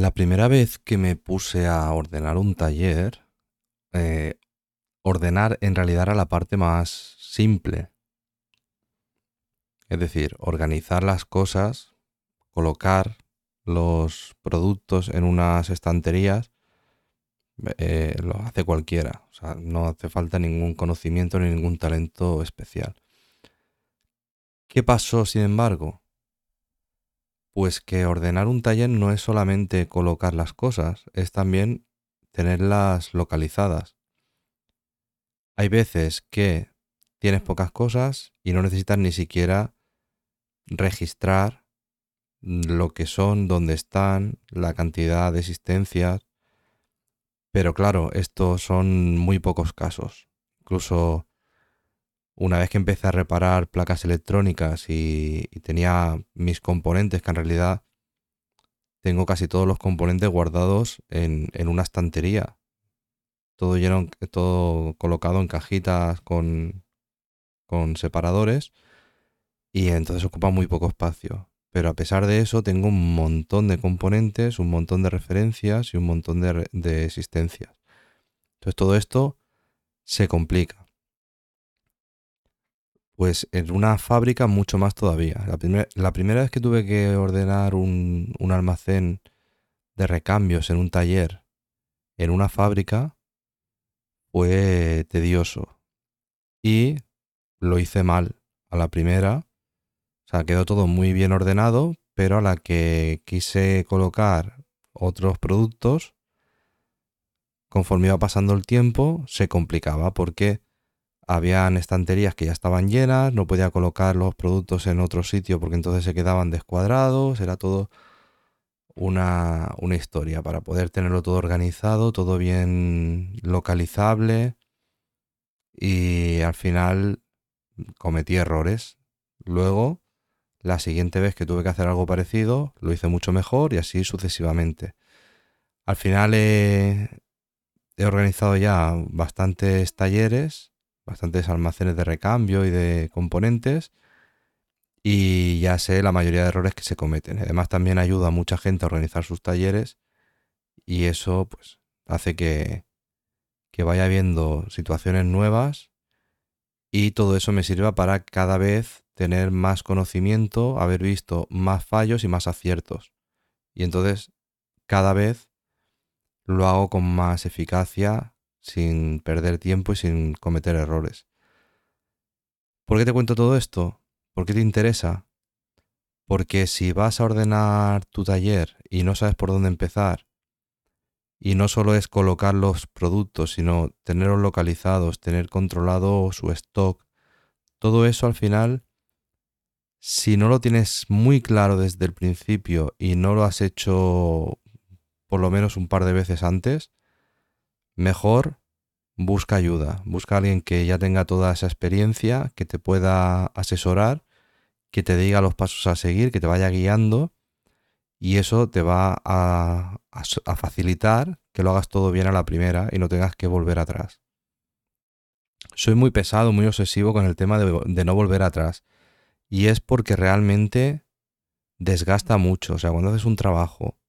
La primera vez que me puse a ordenar un taller, eh, ordenar en realidad era la parte más simple. Es decir, organizar las cosas, colocar los productos en unas estanterías, eh, lo hace cualquiera. O sea, no hace falta ningún conocimiento ni ningún talento especial. ¿Qué pasó, sin embargo? Pues que ordenar un taller no es solamente colocar las cosas, es también tenerlas localizadas. Hay veces que tienes pocas cosas y no necesitas ni siquiera registrar lo que son, dónde están, la cantidad de existencias. Pero claro, estos son muy pocos casos. Incluso una vez que empecé a reparar placas electrónicas y, tenía mis componentes, que en realidad tengo casi todos los componentes guardados en, en una estantería. Todo lleno, todo colocado en cajitas con, con separadores y entonces ocupa muy poco espacio. Pero a pesar de eso tengo un montón de componentes, un montón de referencias y un montón de, existencias. Entonces todo esto se complica. Pues en una fábrica mucho más todavía. La, primera vez que tuve que ordenar un, un almacén de recambios en un taller en una fábrica fue tedioso. Y lo hice mal a la primera o sea, quedó todo muy bien ordenado, pero a la que quise colocar otros productos, conforme iba pasando el tiempo, se complicaba porque habían estanterías que ya estaban llenas, no podía colocar los productos en otro sitio porque entonces se quedaban descuadrados, era todo una, una historia para poder tenerlo todo organizado, todo bien localizable y al final cometí errores. Luego la siguiente vez que tuve que hacer algo parecido, lo hice mucho mejor y así sucesivamente. Al final he, organizado ya bastantes talleres, bastantes almacenes de recambio y de componentes y ya sé la mayoría de errores que se cometen. Además también ayuda a mucha gente a organizar sus talleres y eso pues hace que, que vaya viendo situaciones nuevas y todo eso me sirva para cada vez tener más conocimiento, haber visto más fallos y más aciertos. Y entonces cada vez lo hago con más eficacia, sin perder tiempo y sin cometer errores. ¿Por qué te cuento todo esto? ¿Por qué te interesa? Porque si vas a ordenar tu taller y no sabes por dónde empezar, y no solo es colocar los productos, sino tenerlos localizados, tener controlado su stock, todo eso al final si no lo tienes muy claro desde el principio y no lo has hecho por lo menos un par de veces antes, mejor busca ayuda, busca a alguien que ya tenga toda esa experiencia, que te pueda asesorar, que te diga los pasos a seguir, que te vaya guiando y eso te va a, facilitar que lo hagas todo bien a la primera y no tengas que volver atrás. Soy muy pesado, muy obsesivo con el tema de no volver atrás y es porque realmente desgasta mucho. O sea, cuando haces un trabajo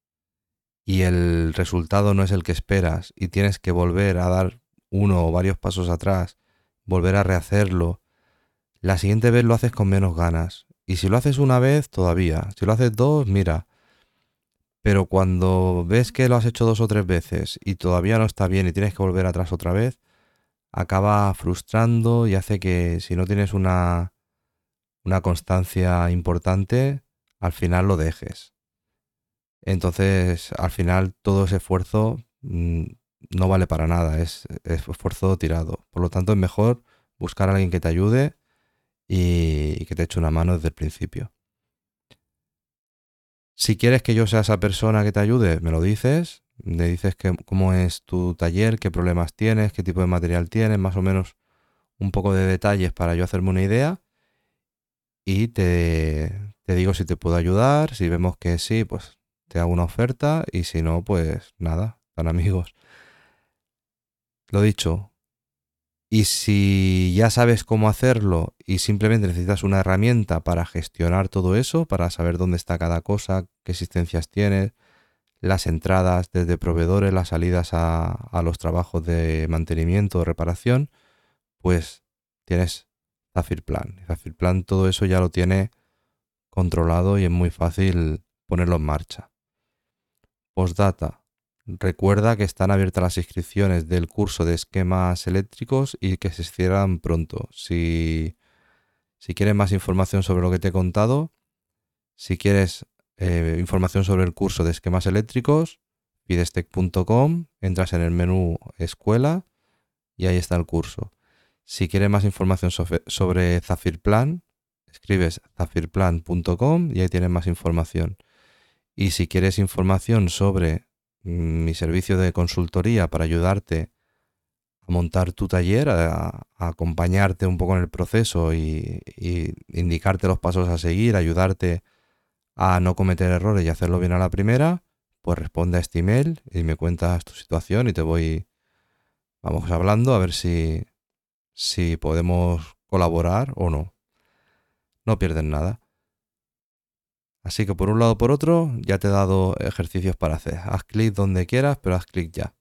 y el resultado no es el que esperas y tienes que volver a dar uno o varios pasos atrás, volver a rehacerlo, la siguiente vez lo haces con menos ganas. Y si lo haces una vez, todavía. Si lo haces dos, mira. Pero cuando ves que lo has hecho dos o tres veces y todavía no está bien y tienes que volver atrás otra vez, acaba frustrando y hace que si no tienes una una constancia importante, al final lo dejes. Entonces, al final todo ese esfuerzo mm, no vale para nada, es, esfuerzo tirado. Por lo tanto, es mejor buscar a alguien que te ayude y, que te eche una mano desde el principio. Si quieres que yo sea esa persona que te ayude, me lo dices, me dices cómo es tu taller, qué problemas tienes, qué tipo de material tienes, más o menos un poco de detalles para yo hacerme una idea y te, te digo si te puedo ayudar. Si vemos que sí, pues te hago una oferta y si no, pues nada, tan amigos. Lo dicho. Y si ya sabes cómo hacerlo y simplemente necesitas una herramienta para gestionar todo eso, para saber dónde está cada cosa, qué existencias tienes, las entradas desde proveedores, las salidas a, a los trabajos de mantenimiento o reparación, pues tienes Zafir Plan. Zafir Plan todo eso ya lo tiene controlado y es muy fácil ponerlo en marcha. Postdata. Recuerda que están abiertas las inscripciones del curso de esquemas eléctricos y que se cierran pronto. Si, si quieres más información sobre lo que te he contado, si quieres eh, información sobre el curso de esquemas eléctricos, pidestec.com, entras en el menú Escuela y ahí está el curso. Si quieres más información sobre, sobre Zafirplan, escribes zafirplan.com y ahí tienes más información. Y si quieres información sobre mm, mi servicio de consultoría para ayudarte a montar tu taller, a, acompañarte un poco en el proceso y, y, indicarte los pasos a seguir, ayudarte a no cometer errores y hacerlo bien a la primera, pues responde a este email y me cuentas tu situación y te voy, vamos hablando a ver si, si podemos colaborar o no. No pierdes nada. Así que por un lado o por otro, ya te he dado ejercicios para hacer. Haz clic donde quieras, pero haz clic ya.